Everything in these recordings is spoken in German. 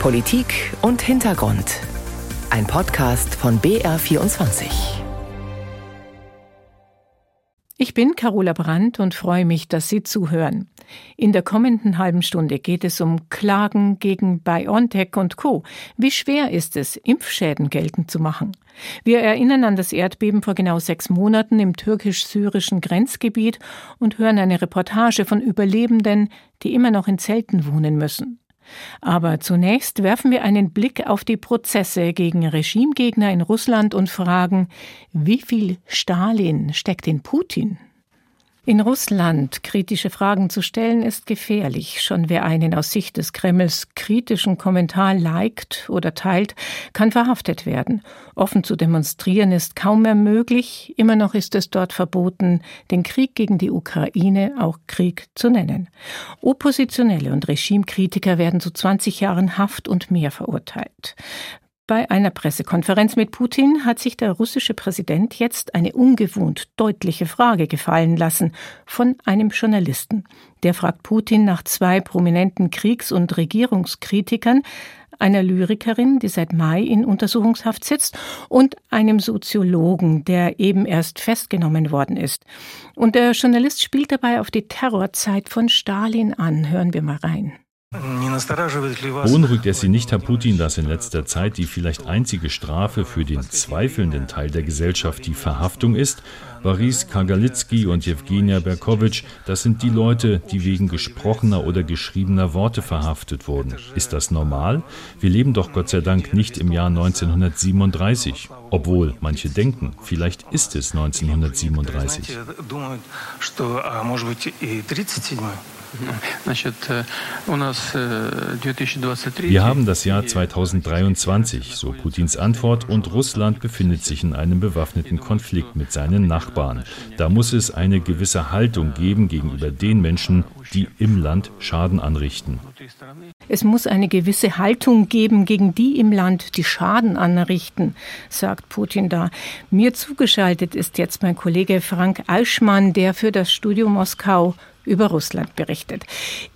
Politik und Hintergrund. Ein Podcast von BR24. Ich bin Carola Brandt und freue mich, dass Sie zuhören. In der kommenden halben Stunde geht es um Klagen gegen BioNTech und Co. Wie schwer ist es, Impfschäden geltend zu machen? Wir erinnern an das Erdbeben vor genau sechs Monaten im türkisch-syrischen Grenzgebiet und hören eine Reportage von Überlebenden, die immer noch in Zelten wohnen müssen. Aber zunächst werfen wir einen Blick auf die Prozesse gegen Regimegegner in Russland und fragen, wie viel Stalin steckt in Putin? In Russland kritische Fragen zu stellen ist gefährlich. Schon wer einen aus Sicht des Kremls kritischen Kommentar liked oder teilt, kann verhaftet werden. Offen zu demonstrieren ist kaum mehr möglich. Immer noch ist es dort verboten, den Krieg gegen die Ukraine auch Krieg zu nennen. Oppositionelle und Regimekritiker werden zu 20 Jahren Haft und mehr verurteilt. Bei einer Pressekonferenz mit Putin hat sich der russische Präsident jetzt eine ungewohnt deutliche Frage gefallen lassen von einem Journalisten. Der fragt Putin nach zwei prominenten Kriegs- und Regierungskritikern, einer Lyrikerin, die seit Mai in Untersuchungshaft sitzt, und einem Soziologen, der eben erst festgenommen worden ist. Und der Journalist spielt dabei auf die Terrorzeit von Stalin an. Hören wir mal rein. Beunruhigt es Sie nicht, Herr Putin, dass in letzter Zeit die vielleicht einzige Strafe für den zweifelnden Teil der Gesellschaft die Verhaftung ist? Boris Kagalitsky und Jewgenia Berkowitsch, das sind die Leute, die wegen gesprochener oder geschriebener Worte verhaftet wurden. Ist das normal? Wir leben doch Gott sei Dank nicht im Jahr 1937. Obwohl manche denken, vielleicht ist es 1937. Э, э, Wir haben das Jahr 2023, so Putins Antwort, und Russland befindet sich in einem bewaffneten Konflikt mit seinen Nachbarn. Da muss es eine gewisse Haltung geben gegenüber den Menschen, die im Land Schaden anrichten. Es muss eine gewisse Haltung geben gegen die im Land, die Schaden anrichten, sagt Putin da. Mir zugeschaltet ist jetzt mein Kollege Frank Eichmann, der für das Studio Moskau über Russland berichtet.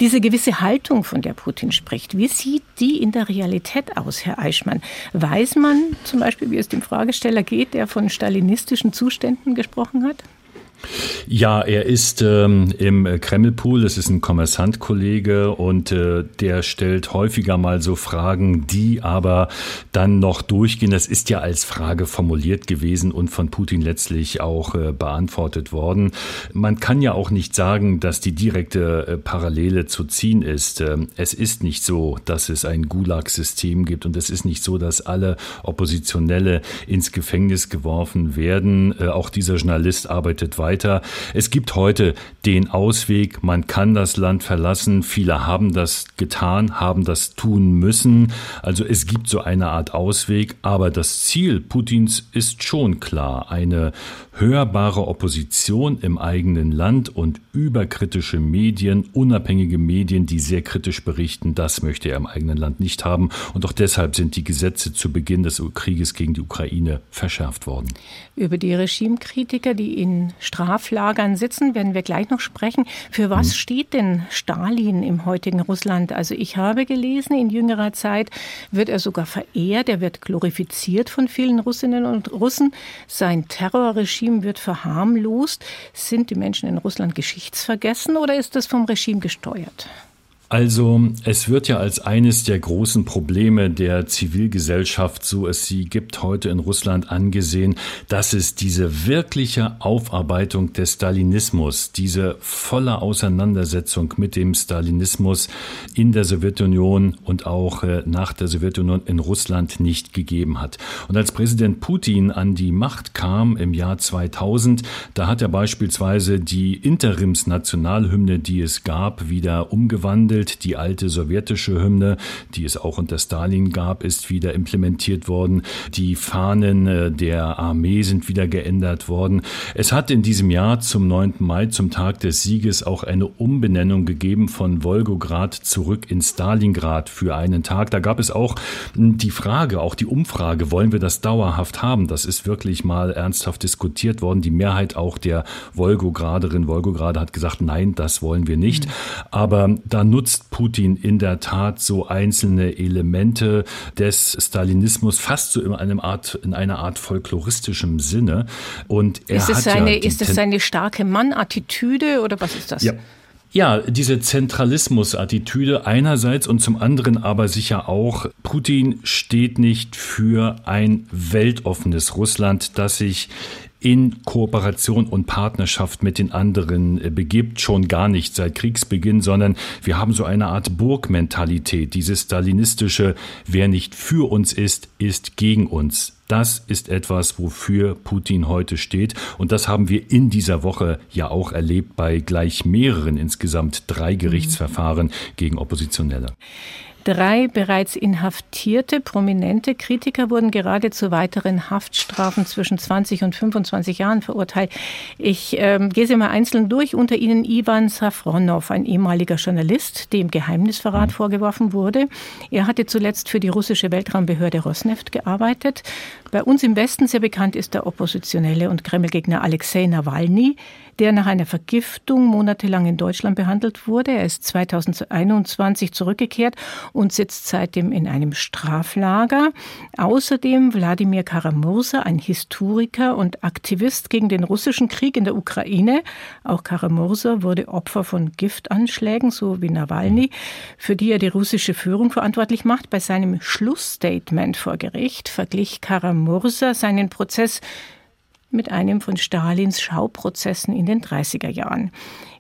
Diese gewisse Haltung, von der Putin spricht, wie sieht die in der Realität aus, Herr Eichmann? Weiß man zum Beispiel, wie es dem Fragesteller geht, der von stalinistischen Zuständen gesprochen hat? Ja, er ist ähm, im Kremlpool, das ist ein Kommersantkollege und äh, der stellt häufiger mal so Fragen, die aber dann noch durchgehen. Das ist ja als Frage formuliert gewesen und von Putin letztlich auch äh, beantwortet worden. Man kann ja auch nicht sagen, dass die direkte äh, Parallele zu ziehen ist. Ähm, es ist nicht so, dass es ein Gulag-System gibt und es ist nicht so, dass alle Oppositionelle ins Gefängnis geworfen werden. Äh, auch dieser Journalist arbeitet weiter weiter. Es gibt heute den Ausweg, man kann das Land verlassen. Viele haben das getan, haben das tun müssen. Also es gibt so eine Art Ausweg, aber das Ziel Putins ist schon klar. Eine hörbare Opposition im eigenen Land und überkritische Medien, unabhängige Medien, die sehr kritisch berichten, das möchte er im eigenen Land nicht haben. Und auch deshalb sind die Gesetze zu Beginn des Krieges gegen die Ukraine verschärft worden. Über die Regimekritiker, die in Straflagern sitzen, werden wir gleich noch sprechen. Für was hm. steht denn Stalin im heutigen Russland? Also ich habe gelesen, in jüngerer Zeit wird er sogar verehrt, er wird glorifiziert von vielen Russinnen und Russen. Sein Terrorregime wird verharmlost. Sind die Menschen in Russland geschichtsvergessen oder ist das vom Regime gesteuert? Also es wird ja als eines der großen Probleme der Zivilgesellschaft, so es sie gibt, heute in Russland angesehen, dass es diese wirkliche Aufarbeitung des Stalinismus, diese volle Auseinandersetzung mit dem Stalinismus in der Sowjetunion und auch äh, nach der Sowjetunion in Russland nicht gegeben hat. Und als Präsident Putin an die Macht kam im Jahr 2000, da hat er beispielsweise die Interimsnationalhymne, die es gab, wieder umgewandelt entwickelt. Die alte sowjetische Hymne, die es auch unter Stalin gab, ist wieder implementiert worden. Die Fahnen äh, der Armee sind wieder geändert worden. Es hat in diesem Jahr zum 9. Mai, zum Tag des Sieges, auch eine Umbenennung gegeben von Wolgograd zurück in Stalingrad für einen Tag. Da gab es auch hm, die Frage, auch die Umfrage, wollen wir das dauerhaft haben? Das ist wirklich mal ernsthaft diskutiert worden. Die Mehrheit auch der Wolgograderin, Wolgograd hat gesagt, nein, das wollen wir nicht. Mhm. Aber da nutzt nutzt Putin in der Tat so einzelne Elemente des Stalinismus fast so in einem Art, in einer Art folkloristischem Sinne. Und er ist es hat seine, ja ist es seine starke Mann-Attitüde oder was ist das? Ja. Ja, diese Zentralismus-Attitüde einerseits und zum anderen aber sicher auch, Putin steht nicht für ein weltoffenes Russland, das sich in Kooperation und Partnerschaft mit den anderen äh, begibt, schon gar nicht seit Kriegsbeginn, sondern wir haben so eine Art Burgmentalität, dieses stalinistische, wer nicht für uns ist, ist gegen uns. Das ist etwas, wofür Putin heute steht. Und das haben wir in dieser Woche ja auch erlebt bei gleich mehreren, insgesamt drei Gerichtsverfahren gegen Oppositionelle. Drei bereits inhaftierte prominente Kritiker wurden gerade zu weiteren Haftstrafen zwischen 20 und 25 Jahren verurteilt. Ich ähm, gehe sie mal einzeln durch. Unter ihnen Ivan Safronov, ein ehemaliger Journalist, dem Geheimnisverrat mhm. vorgeworfen wurde. Er hatte zuletzt für die russische Weltraumbehörde Rosneft gearbeitet. Bei uns im Westen sehr bekannt ist der Oppositionelle und Kremlgegner Alexei Nawalny der nach einer Vergiftung monatelang in Deutschland behandelt wurde. Er ist 2021 zurückgekehrt und sitzt seitdem in einem Straflager. Außerdem Wladimir Karamursa, ein Historiker und Aktivist gegen den russischen Krieg in der Ukraine. Auch Karamursa wurde Opfer von Giftanschlägen, so wie Nawalny, für die er die russische Führung verantwortlich macht. Bei seinem Schlussstatement vor Gericht verglich Karamursa seinen Prozess mit einem von Stalins Schauprozessen in den 30er Jahren.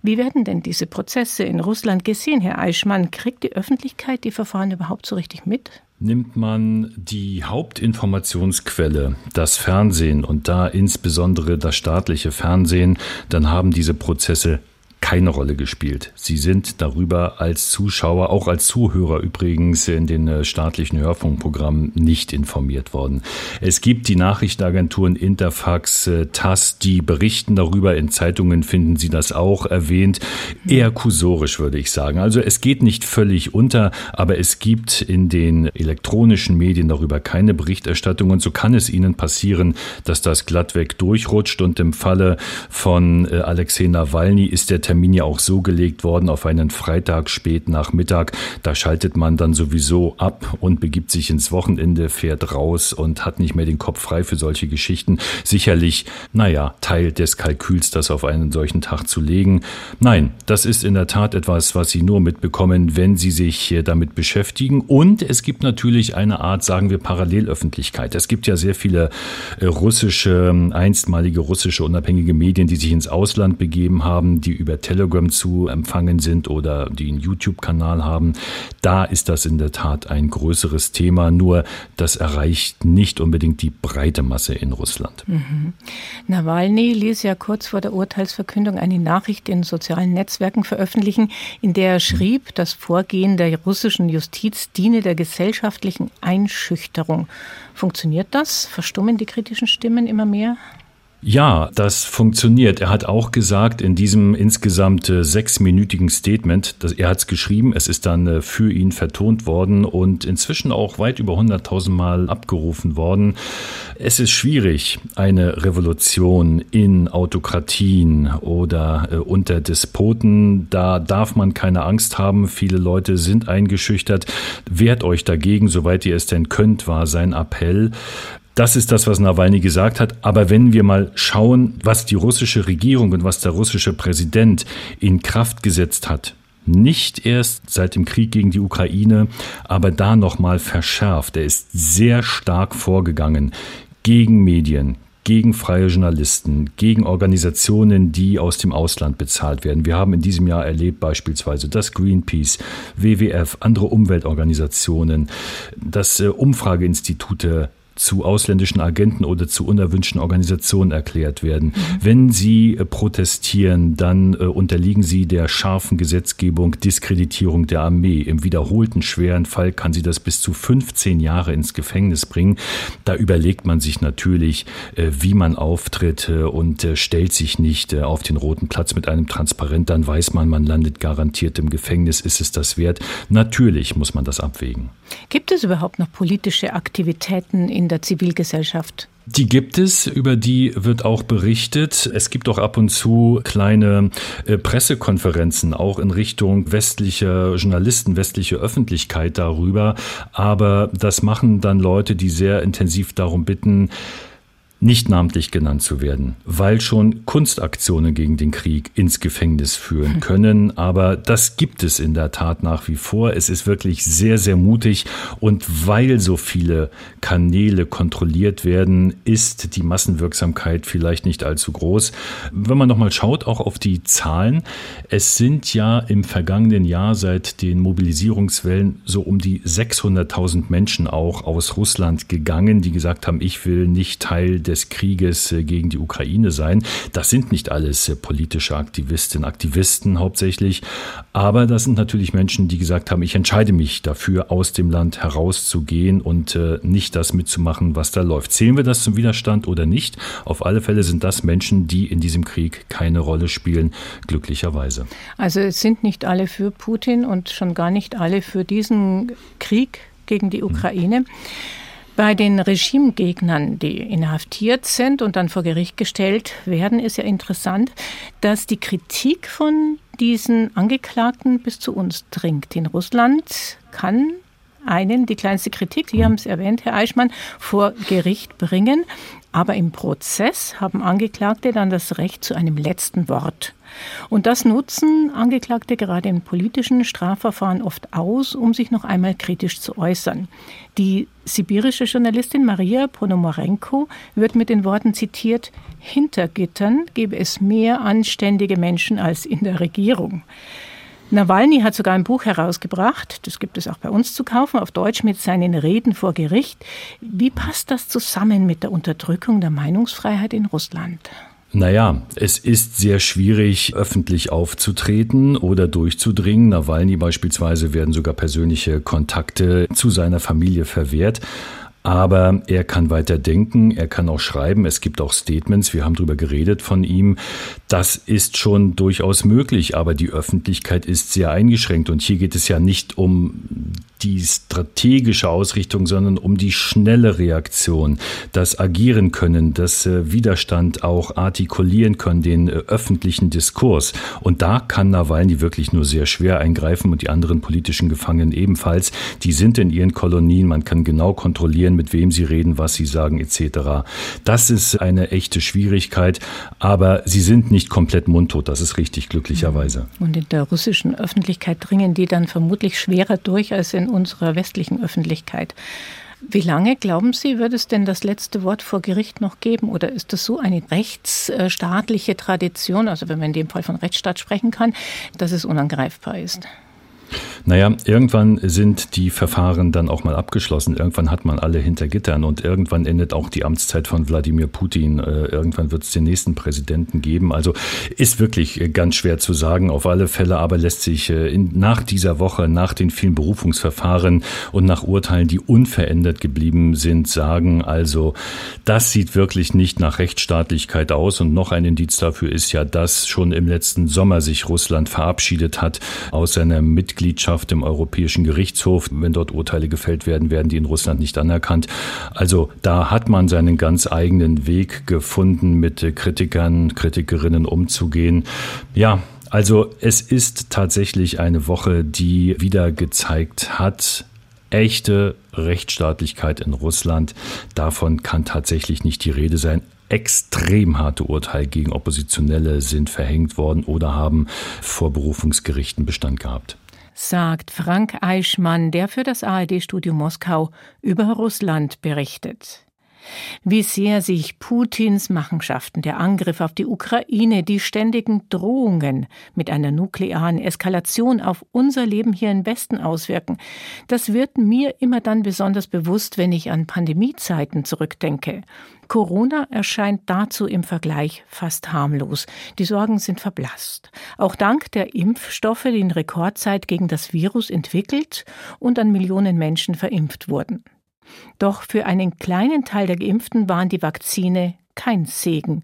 Wie werden denn diese Prozesse in Russland gesehen, Herr Eichmann? Kriegt die Öffentlichkeit die Verfahren überhaupt so richtig mit? Nimmt man die Hauptinformationsquelle, das Fernsehen und da insbesondere das staatliche Fernsehen, dann haben diese Prozesse keine Rolle gespielt. Sie sind darüber als Zuschauer, auch als Zuhörer übrigens in den äh, staatlichen Hörfunkprogrammen nicht informiert worden. Es gibt die Nachrichtenagenturen Interfax, äh, TASS, die berichten darüber. In Zeitungen finden Sie das auch erwähnt. Eher kursorisch würde ich sagen. Also es geht nicht völlig unter, aber es gibt in den elektronischen Medien darüber keine Berichterstattung. Und so kann es Ihnen passieren, dass das glattweg durchrutscht. Und im Falle von äh, Alexei Nawalny ist der Termin ja auch so gelegt worden auf einen Freitag spät Nachmittag. Da schaltet man dann sowieso ab und begibt sich ins Wochenende, fährt raus und hat nicht mehr den Kopf frei für solche Geschichten. Sicherlich, naja, Teil des Kalküls, das auf einen solchen Tag zu legen. Nein, das ist in der Tat etwas, was Sie nur mitbekommen, wenn Sie sich damit beschäftigen. Und es gibt natürlich eine Art, sagen wir, Parallelöffentlichkeit. Es gibt ja sehr viele äh, russische, einstmalige russische unabhängige Medien, die sich ins Ausland begeben haben, die über Telegram zu empfangen sind oder die einen YouTube-Kanal haben, da ist das in der Tat ein größeres Thema. Nur das erreicht nicht unbedingt die breite Masse in Russland. Mhm. Nawalny ließ ja kurz vor der Urteilsverkündung eine Nachricht in sozialen Netzwerken veröffentlichen, in der er schrieb, das Vorgehen der russischen Justiz diene der gesellschaftlichen Einschüchterung. Funktioniert das? Verstummen die kritischen Stimmen immer mehr? Ja, das funktioniert. Er hat auch gesagt in diesem insgesamt äh, sechsminütigen Statement, dass er hat es geschrieben, es ist dann äh, für ihn vertont worden und inzwischen auch weit über 100.000 Mal abgerufen worden. Es ist schwierig, eine Revolution in Autokratien oder äh, unter Despoten, da darf man keine Angst haben. Viele Leute sind eingeschüchtert. Wehrt euch dagegen, soweit ihr es denn könnt, war sein Appell. Das ist das, was Nawalny gesagt hat. Aber wenn wir mal schauen, was die russische Regierung und was der russische Präsident in Kraft gesetzt hat, nicht erst seit dem Krieg gegen die Ukraine, aber da nochmal verschärft. Er ist sehr stark vorgegangen gegen Medien, gegen freie Journalisten, gegen Organisationen, die aus dem Ausland bezahlt werden. Wir haben in diesem Jahr erlebt beispielsweise, dass Greenpeace, WWF, andere Umweltorganisationen, dass äh, Umfrageinstitute zu ausländischen Agenten oder zu unerwünschten Organisationen erklärt werden. Mhm. Wenn sie äh, protestieren, dann äh, unterliegen sie der scharfen Gesetzgebung Diskreditierung der Armee. Im wiederholten schweren Fall kann sie das bis zu 15 Jahre ins Gefängnis bringen. Da überlegt man sich natürlich, äh, wie man auftritt und stellt sich nicht auf den roten Platz mit einem Transparent. Dann weiß man, man landet garantiert im Gefängnis. Ist es das wert? Natürlich muss man das abwägen. Gibt es überhaupt noch politische Aktivitäten in in der Zivilgesellschaft? Die gibt es, über die wird auch berichtet. Es gibt auch ab und zu kleine äh, Pressekonferenzen, auch in Richtung westlicher Journalisten, westliche Öffentlichkeit darüber. Aber das machen dann Leute, die sehr intensiv darum bitten, nicht namentlich genannt zu werden, weil schon Kunstaktionen gegen den Krieg ins Gefängnis führen hm. können. Aber das gibt es in der Tat nach wie vor. Es ist wirklich sehr, sehr mutig. Und weil so viele Kanäle kontrolliert werden, ist die Massenwirksamkeit vielleicht nicht allzu groß. Wenn man nochmal schaut, auch auf die Zahlen, es sind ja im vergangenen Jahr seit den Mobilisierungswellen so um die 600.000 Menschen auch aus Russland gegangen, die gesagt haben, ich will nicht Teil der des Krieges äh, gegen die Ukraine sein. Das sind nicht alles äh, politische Aktivistinnen, Aktivisten hauptsächlich, aber das sind natürlich Menschen, die gesagt haben, ich entscheide mich dafür, aus dem Land herauszugehen und äh, nicht das mitzumachen, was da läuft. Zählen wir das zum Widerstand oder nicht? Auf alle Fälle sind das Menschen, die in diesem Krieg keine Rolle spielen, glücklicherweise. Also es sind nicht alle für Putin und schon gar nicht alle für diesen Krieg gegen die Ukraine. Hm. Bei den Regimegegnern, die inhaftiert sind und dann vor Gericht gestellt werden, ist ja interessant, dass die Kritik von diesen Angeklagten bis zu uns dringt. In Russland kann einen, die kleinste Kritik, Sie haben es erwähnt, Herr Eichmann, vor Gericht bringen. Aber im Prozess haben Angeklagte dann das Recht zu einem letzten Wort. Und das nutzen Angeklagte gerade in politischen Strafverfahren oft aus, um sich noch einmal kritisch zu äußern. Die sibirische Journalistin Maria Ponomarenko wird mit den Worten zitiert, hinter Gittern gebe es mehr anständige Menschen als in der Regierung. Nawalny hat sogar ein Buch herausgebracht, das gibt es auch bei uns zu kaufen, auf Deutsch mit seinen Reden vor Gericht. Wie passt das zusammen mit der Unterdrückung der Meinungsfreiheit in Russland? Naja, es ist sehr schwierig, öffentlich aufzutreten oder durchzudringen. Nawalny beispielsweise werden sogar persönliche Kontakte zu seiner Familie verwehrt. Aber er kann weiter denken, er kann auch schreiben, es gibt auch Statements, wir haben darüber geredet von ihm. Das ist schon durchaus möglich, aber die Öffentlichkeit ist sehr eingeschränkt. Und hier geht es ja nicht um die strategische Ausrichtung, sondern um die schnelle Reaktion, das Agieren können, das äh, Widerstand auch artikulieren können, den äh, öffentlichen Diskurs. Und da kann Nawalny wirklich nur sehr schwer eingreifen und die anderen politischen Gefangenen ebenfalls. Die sind in ihren Kolonien, man kann genau kontrollieren, mit wem sie reden, was sie sagen etc. Das ist eine echte Schwierigkeit, aber sie sind nicht komplett mundtot, das ist richtig, glücklicherweise. Und in der russischen Öffentlichkeit dringen die dann vermutlich schwerer durch als in unserer westlichen Öffentlichkeit. Wie lange, glauben Sie, wird es denn das letzte Wort vor Gericht noch geben? Oder ist das so eine rechtsstaatliche Tradition, also wenn man in dem Fall von Rechtsstaat sprechen kann, dass es unangreifbar ist? Naja, irgendwann sind die Verfahren dann auch mal abgeschlossen. Irgendwann hat man alle hinter Gittern und irgendwann endet auch die Amtszeit von Wladimir Putin. Äh, irgendwann wird es den nächsten Präsidenten geben. Also ist wirklich äh, ganz schwer zu sagen. Auf alle Fälle aber lässt sich äh, nach dieser Woche, nach den vielen Berufungsverfahren und nach Urteilen, die unverändert geblieben sind, sagen, also das sieht wirklich nicht nach Rechtsstaatlichkeit aus. Und noch ein Indiz dafür ist ja, dass schon im letzten Sommer sich Russland verabschiedet hat aus seiner Mitgliedschaft Mitgliedschaft im Europäischen Gerichtshof. Wenn dort Urteile gefällt werden, werden die in Russland nicht anerkannt. Also da hat man seinen ganz eigenen Weg gefunden, mit Kritikern, Kritikerinnen umzugehen. Ja, also es ist tatsächlich eine Woche, die wieder gezeigt hat, echte Rechtsstaatlichkeit in Russland. Davon kann tatsächlich nicht die Rede sein. Extrem harte Urteile gegen Oppositionelle sind verhängt worden oder haben vor Berufungsgerichten Bestand gehabt sagt Frank Eichmann, der für das ARD-Studio Moskau über Russland berichtet. Wie sehr sich Putins Machenschaften, der Angriff auf die Ukraine, die ständigen Drohungen mit einer nuklearen Eskalation auf unser Leben hier im Westen auswirken, das wird mir immer dann besonders bewusst, wenn ich an Pandemiezeiten zurückdenke. Corona erscheint dazu im Vergleich fast harmlos. Die Sorgen sind verblasst. Auch dank der Impfstoffe, die in Rekordzeit gegen das Virus entwickelt und an Millionen Menschen verimpft wurden. Doch für einen kleinen Teil der Geimpften waren die Vakzine kein Segen.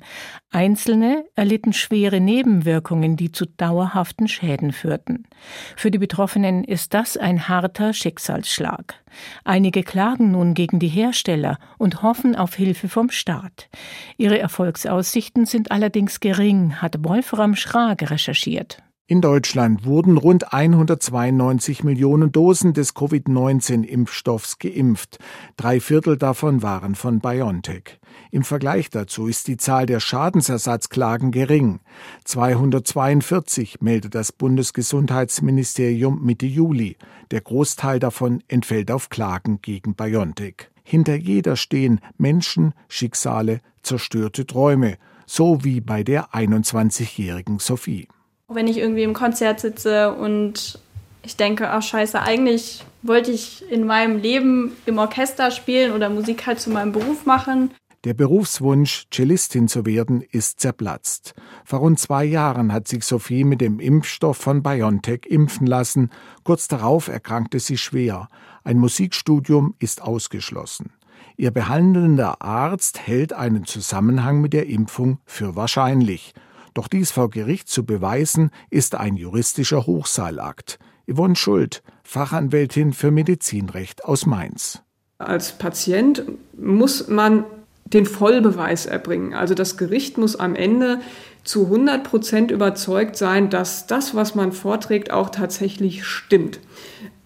Einzelne erlitten schwere Nebenwirkungen, die zu dauerhaften Schäden führten. Für die Betroffenen ist das ein harter Schicksalsschlag. Einige klagen nun gegen die Hersteller und hoffen auf Hilfe vom Staat. Ihre Erfolgsaussichten sind allerdings gering, hat Wolfram Schrage recherchiert. In Deutschland wurden rund 192 Millionen Dosen des Covid-19-Impfstoffs geimpft. Drei Viertel davon waren von BioNTech. Im Vergleich dazu ist die Zahl der Schadensersatzklagen gering. 242 meldet das Bundesgesundheitsministerium Mitte Juli. Der Großteil davon entfällt auf Klagen gegen BioNTech. Hinter jeder stehen Menschen, Schicksale, zerstörte Träume, so wie bei der 21-jährigen Sophie. Wenn ich irgendwie im Konzert sitze und ich denke, ach scheiße, eigentlich wollte ich in meinem Leben im Orchester spielen oder Musik halt zu meinem Beruf machen. Der Berufswunsch, Cellistin zu werden, ist zerplatzt. Vor rund zwei Jahren hat sich Sophie mit dem Impfstoff von BioNTech impfen lassen. Kurz darauf erkrankte sie schwer. Ein Musikstudium ist ausgeschlossen. Ihr behandelnder Arzt hält einen Zusammenhang mit der Impfung für wahrscheinlich. Doch dies vor Gericht zu beweisen, ist ein juristischer Hochseilakt. Yvonne Schuld, Fachanwältin für Medizinrecht aus Mainz. Als Patient muss man den Vollbeweis erbringen. Also das Gericht muss am Ende zu 100 Prozent überzeugt sein, dass das, was man vorträgt, auch tatsächlich stimmt.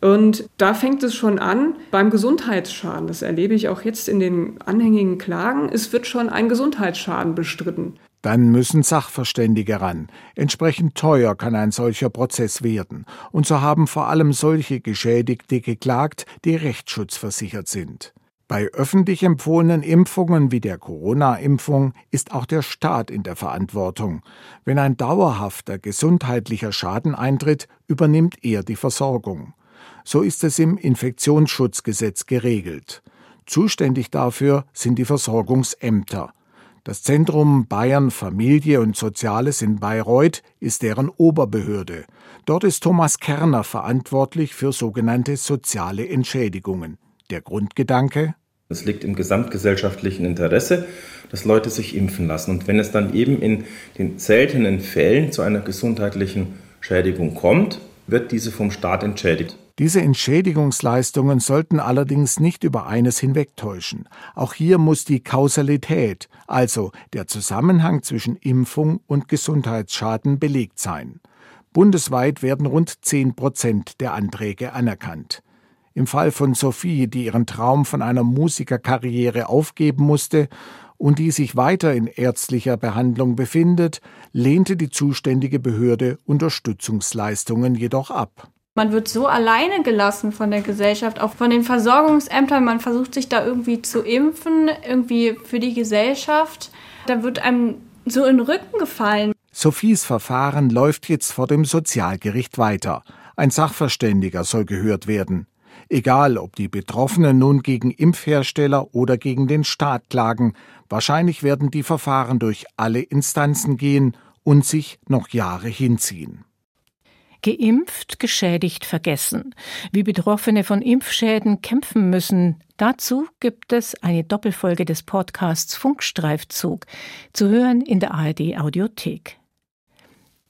Und da fängt es schon an beim Gesundheitsschaden. Das erlebe ich auch jetzt in den anhängigen Klagen. Es wird schon ein Gesundheitsschaden bestritten. Dann müssen Sachverständige ran. Entsprechend teuer kann ein solcher Prozess werden. Und so haben vor allem solche Geschädigte geklagt, die rechtsschutzversichert sind. Bei öffentlich empfohlenen Impfungen wie der Corona-Impfung ist auch der Staat in der Verantwortung. Wenn ein dauerhafter gesundheitlicher Schaden eintritt, übernimmt er die Versorgung. So ist es im Infektionsschutzgesetz geregelt. Zuständig dafür sind die Versorgungsämter. Das Zentrum Bayern Familie und Soziales in Bayreuth ist deren Oberbehörde. Dort ist Thomas Kerner verantwortlich für sogenannte soziale Entschädigungen. Der Grundgedanke? Es liegt im gesamtgesellschaftlichen Interesse, dass Leute sich impfen lassen. Und wenn es dann eben in den seltenen Fällen zu einer gesundheitlichen Schädigung kommt, wird diese vom Staat entschädigt. Diese Entschädigungsleistungen sollten allerdings nicht über eines hinwegtäuschen. Auch hier muss die Kausalität, also der Zusammenhang zwischen Impfung und Gesundheitsschaden belegt sein. Bundesweit werden rund 10 Prozent der Anträge anerkannt. Im Fall von Sophie, die ihren Traum von einer Musikerkarriere aufgeben musste und die sich weiter in ärztlicher Behandlung befindet, lehnte die zuständige Behörde Unterstützungsleistungen jedoch ab. Man wird so alleine gelassen von der Gesellschaft, auch von den Versorgungsämtern. Man versucht sich da irgendwie zu impfen, irgendwie für die Gesellschaft. Da wird einem so in den Rücken gefallen. Sophies Verfahren läuft jetzt vor dem Sozialgericht weiter. Ein Sachverständiger soll gehört werden. Egal, ob die Betroffenen nun gegen Impfhersteller oder gegen den Staat klagen, wahrscheinlich werden die Verfahren durch alle Instanzen gehen und sich noch Jahre hinziehen. Geimpft, geschädigt, vergessen. Wie Betroffene von Impfschäden kämpfen müssen, dazu gibt es eine Doppelfolge des Podcasts Funkstreifzug, zu hören in der ARD Audiothek.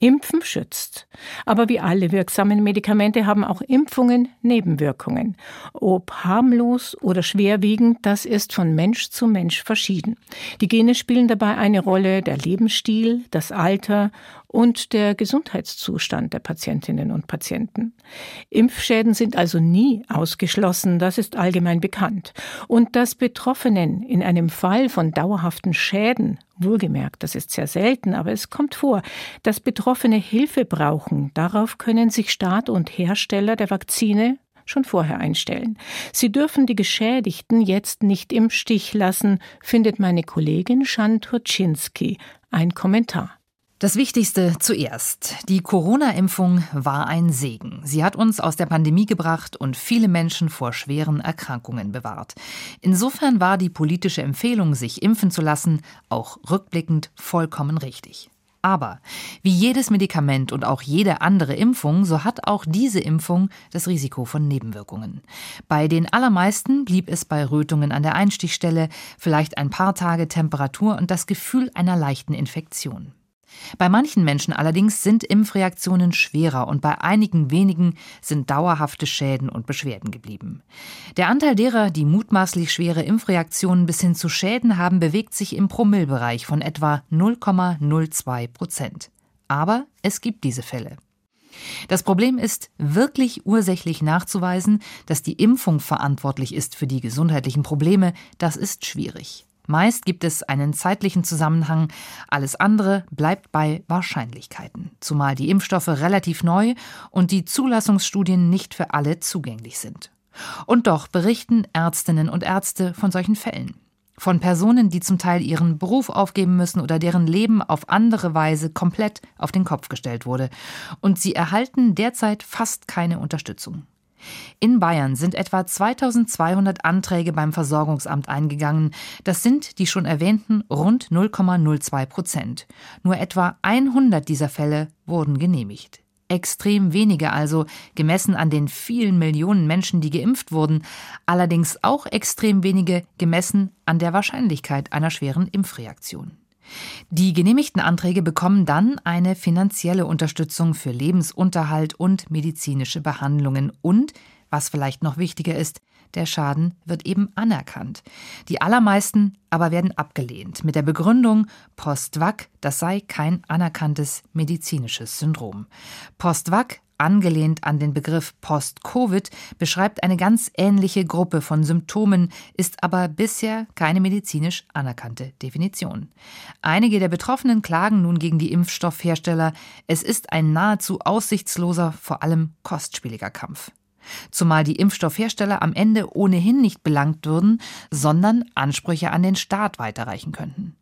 Impfen schützt. Aber wie alle wirksamen Medikamente haben auch Impfungen Nebenwirkungen. Ob harmlos oder schwerwiegend, das ist von Mensch zu Mensch verschieden. Die Gene spielen dabei eine Rolle, der Lebensstil, das Alter und der Gesundheitszustand der Patientinnen und Patienten. Impfschäden sind also nie ausgeschlossen, das ist allgemein bekannt. Und dass Betroffenen in einem Fall von dauerhaften Schäden, wohlgemerkt, das ist sehr selten, aber es kommt vor, dass Betroffene Hilfe brauchen, darauf können sich Staat und Hersteller der Vakzine schon vorher einstellen. Sie dürfen die Geschädigten jetzt nicht im Stich lassen, findet meine Kollegin Shan Turczynski. Ein Kommentar. Das Wichtigste zuerst. Die Corona-Impfung war ein Segen. Sie hat uns aus der Pandemie gebracht und viele Menschen vor schweren Erkrankungen bewahrt. Insofern war die politische Empfehlung, sich impfen zu lassen, auch rückblickend vollkommen richtig. Aber wie jedes Medikament und auch jede andere Impfung, so hat auch diese Impfung das Risiko von Nebenwirkungen. Bei den allermeisten blieb es bei Rötungen an der Einstichstelle, vielleicht ein paar Tage Temperatur und das Gefühl einer leichten Infektion. Bei manchen Menschen allerdings sind Impfreaktionen schwerer und bei einigen wenigen sind dauerhafte Schäden und Beschwerden geblieben. Der Anteil derer, die mutmaßlich schwere Impfreaktionen bis hin zu Schäden haben, bewegt sich im Promillbereich von etwa 0,02 Prozent. Aber es gibt diese Fälle. Das Problem ist, wirklich ursächlich nachzuweisen, dass die Impfung verantwortlich ist für die gesundheitlichen Probleme, das ist schwierig. Meist gibt es einen zeitlichen Zusammenhang, alles andere bleibt bei Wahrscheinlichkeiten, zumal die Impfstoffe relativ neu und die Zulassungsstudien nicht für alle zugänglich sind. Und doch berichten Ärztinnen und Ärzte von solchen Fällen. Von Personen, die zum Teil ihren Beruf aufgeben müssen oder deren Leben auf andere Weise komplett auf den Kopf gestellt wurde. Und sie erhalten derzeit fast keine Unterstützung. In Bayern sind etwa 2200 Anträge beim Versorgungsamt eingegangen. Das sind die schon erwähnten rund 0,02 Prozent. Nur etwa 100 dieser Fälle wurden genehmigt. Extrem wenige also, gemessen an den vielen Millionen Menschen, die geimpft wurden, allerdings auch extrem wenige gemessen an der Wahrscheinlichkeit einer schweren Impfreaktion. Die genehmigten Anträge bekommen dann eine finanzielle Unterstützung für Lebensunterhalt und medizinische Behandlungen und, was vielleicht noch wichtiger ist, der Schaden wird eben anerkannt. Die allermeisten aber werden abgelehnt mit der Begründung, Post-Vac, das sei kein anerkanntes medizinisches Syndrom. Post-Vac angelehnt an den Begriff Post-Covid, beschreibt eine ganz ähnliche Gruppe von Symptomen, ist aber bisher keine medizinisch anerkannte Definition. Einige der Betroffenen klagen nun gegen die Impfstoffhersteller. Es ist ein nahezu aussichtsloser, vor allem kostspieliger Kampf. Zumal die Impfstoffhersteller am Ende ohnehin nicht belangt würden, sondern Ansprüche an den Staat weiterreichen könnten.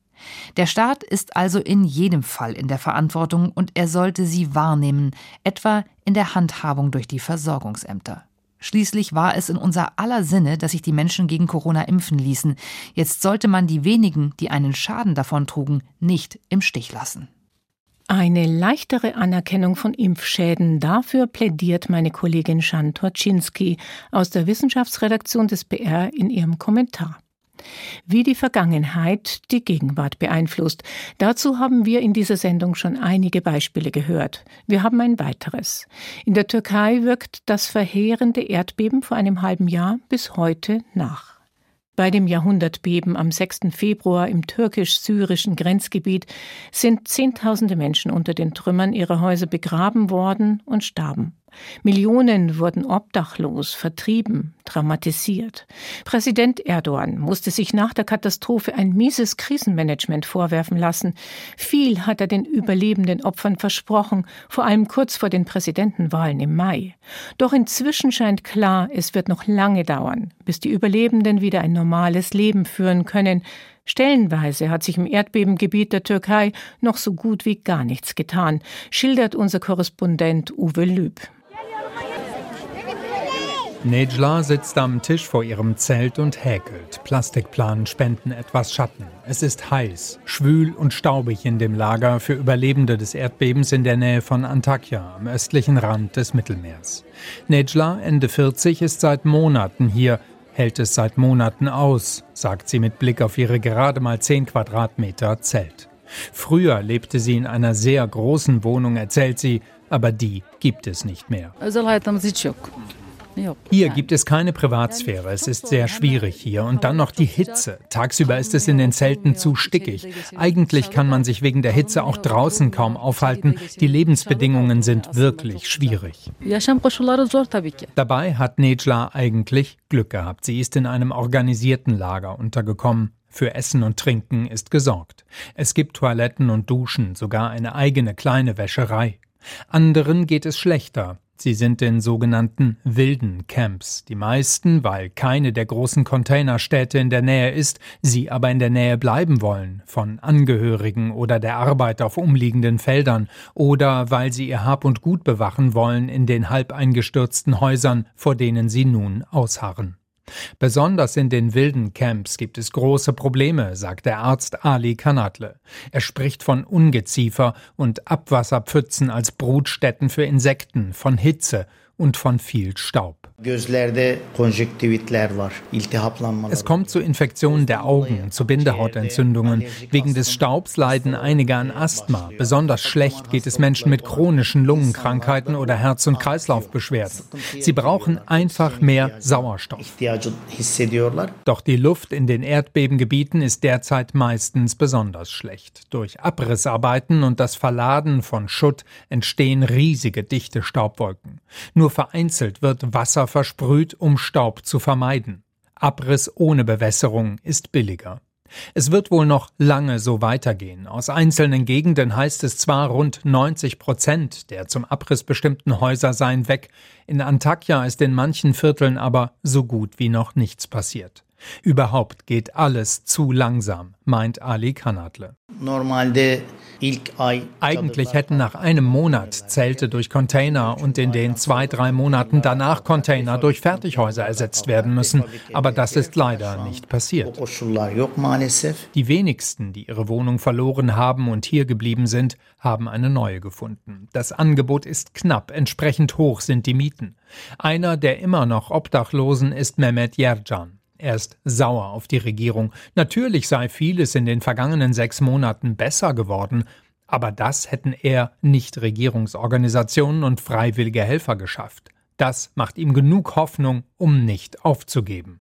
Der Staat ist also in jedem Fall in der Verantwortung und er sollte sie wahrnehmen, etwa in der Handhabung durch die Versorgungsämter. Schließlich war es in unser aller Sinne, dass sich die Menschen gegen Corona impfen ließen. Jetzt sollte man die wenigen, die einen Schaden davon trugen, nicht im Stich lassen. Eine leichtere Anerkennung von Impfschäden, dafür plädiert meine Kollegin Jan Torczynski aus der Wissenschaftsredaktion des BR in ihrem Kommentar. Wie die Vergangenheit die Gegenwart beeinflusst. Dazu haben wir in dieser Sendung schon einige Beispiele gehört. Wir haben ein weiteres. In der Türkei wirkt das verheerende Erdbeben vor einem halben Jahr bis heute nach. Bei dem Jahrhundertbeben am 6. Februar im türkisch-syrischen Grenzgebiet sind Zehntausende Menschen unter den Trümmern ihrer Häuser begraben worden und starben. Millionen wurden obdachlos, vertrieben, dramatisiert. Präsident Erdogan musste sich nach der Katastrophe ein mieses Krisenmanagement vorwerfen lassen. Viel hat er den überlebenden Opfern versprochen, vor allem kurz vor den Präsidentenwahlen im Mai. Doch inzwischen scheint klar, es wird noch lange dauern, bis die Überlebenden wieder ein normales Leben führen können. Stellenweise hat sich im Erdbebengebiet der Türkei noch so gut wie gar nichts getan, schildert unser Korrespondent Uwe Lüb. Nejla sitzt am Tisch vor ihrem Zelt und häkelt. Plastikplanen spenden etwas Schatten. Es ist heiß, schwül und staubig in dem Lager für Überlebende des Erdbebens in der Nähe von Antakya am östlichen Rand des Mittelmeers. Nejla, Ende 40, ist seit Monaten hier, hält es seit Monaten aus, sagt sie mit Blick auf ihre gerade mal 10 Quadratmeter Zelt. Früher lebte sie in einer sehr großen Wohnung, erzählt sie, aber die gibt es nicht mehr. Hier gibt es keine Privatsphäre. Es ist sehr schwierig hier. Und dann noch die Hitze. Tagsüber ist es in den Zelten zu stickig. Eigentlich kann man sich wegen der Hitze auch draußen kaum aufhalten. Die Lebensbedingungen sind wirklich schwierig. Dabei hat Nejla eigentlich Glück gehabt. Sie ist in einem organisierten Lager untergekommen. Für Essen und Trinken ist gesorgt. Es gibt Toiletten und Duschen, sogar eine eigene kleine Wäscherei. Anderen geht es schlechter. Sie sind in sogenannten wilden Camps, die meisten, weil keine der großen Containerstädte in der Nähe ist, sie aber in der Nähe bleiben wollen, von Angehörigen oder der Arbeit auf umliegenden Feldern, oder weil sie ihr Hab und Gut bewachen wollen in den halb eingestürzten Häusern, vor denen sie nun ausharren. Besonders in den wilden Camps gibt es große Probleme, sagt der Arzt Ali Kanatle. Er spricht von Ungeziefer und Abwasserpfützen als Brutstätten für Insekten, von Hitze und von viel Staub. Es kommt zu Infektionen der Augen, zu Bindehautentzündungen. Wegen des Staubs leiden einige an Asthma. Besonders schlecht geht es Menschen mit chronischen Lungenkrankheiten oder Herz- und Kreislaufbeschwerden. Sie brauchen einfach mehr Sauerstoff. Doch die Luft in den Erdbebengebieten ist derzeit meistens besonders schlecht. Durch Abrissarbeiten und das Verladen von Schutt entstehen riesige dichte Staubwolken. Nur vereinzelt wird Wasser versprüht, um Staub zu vermeiden. Abriss ohne Bewässerung ist billiger. Es wird wohl noch lange so weitergehen. Aus einzelnen Gegenden heißt es zwar, rund 90 Prozent der zum Abriss bestimmten Häuser seien weg. In Antakya ist in manchen Vierteln aber so gut wie noch nichts passiert. Überhaupt geht alles zu langsam, meint Ali Kanadle. Eigentlich hätten nach einem Monat Zelte durch Container und in den zwei, drei Monaten danach Container durch Fertighäuser ersetzt werden müssen. Aber das ist leider nicht passiert. Die wenigsten, die ihre Wohnung verloren haben und hier geblieben sind, haben eine neue gefunden. Das Angebot ist knapp, entsprechend hoch sind die Mieten. Einer der immer noch Obdachlosen ist Mehmet Yerjan. Er ist sauer auf die Regierung. Natürlich sei vieles in den vergangenen sechs Monaten besser geworden, aber das hätten er nicht Regierungsorganisationen und freiwillige Helfer geschafft. Das macht ihm genug Hoffnung, um nicht aufzugeben.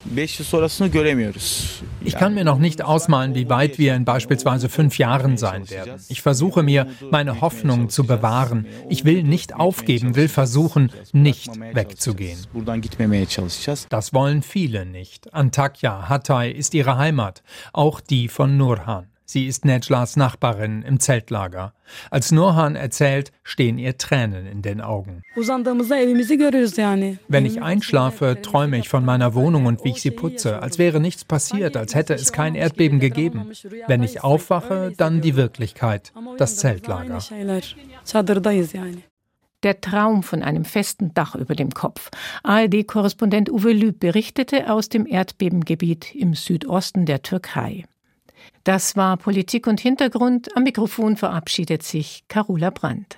Ich kann mir noch nicht ausmalen, wie weit wir in beispielsweise fünf Jahren sein werden. Ich versuche mir, meine Hoffnung zu bewahren. Ich will nicht aufgeben, will versuchen, nicht wegzugehen. Das wollen viele nicht. Antakya, Hatay ist ihre Heimat, auch die von Nurhan. Sie ist Nejlas Nachbarin im Zeltlager. Als Nurhan erzählt, stehen ihr Tränen in den Augen. Wenn ich einschlafe, träume ich von meiner Wohnung und wie ich sie putze, als wäre nichts passiert, als hätte es kein Erdbeben gegeben. Wenn ich aufwache, dann die Wirklichkeit, das Zeltlager. Der Traum von einem festen Dach über dem Kopf. ARD-Korrespondent Uwe Lüb berichtete aus dem Erdbebengebiet im Südosten der Türkei. Das war Politik und Hintergrund. Am Mikrofon verabschiedet sich Carola Brandt.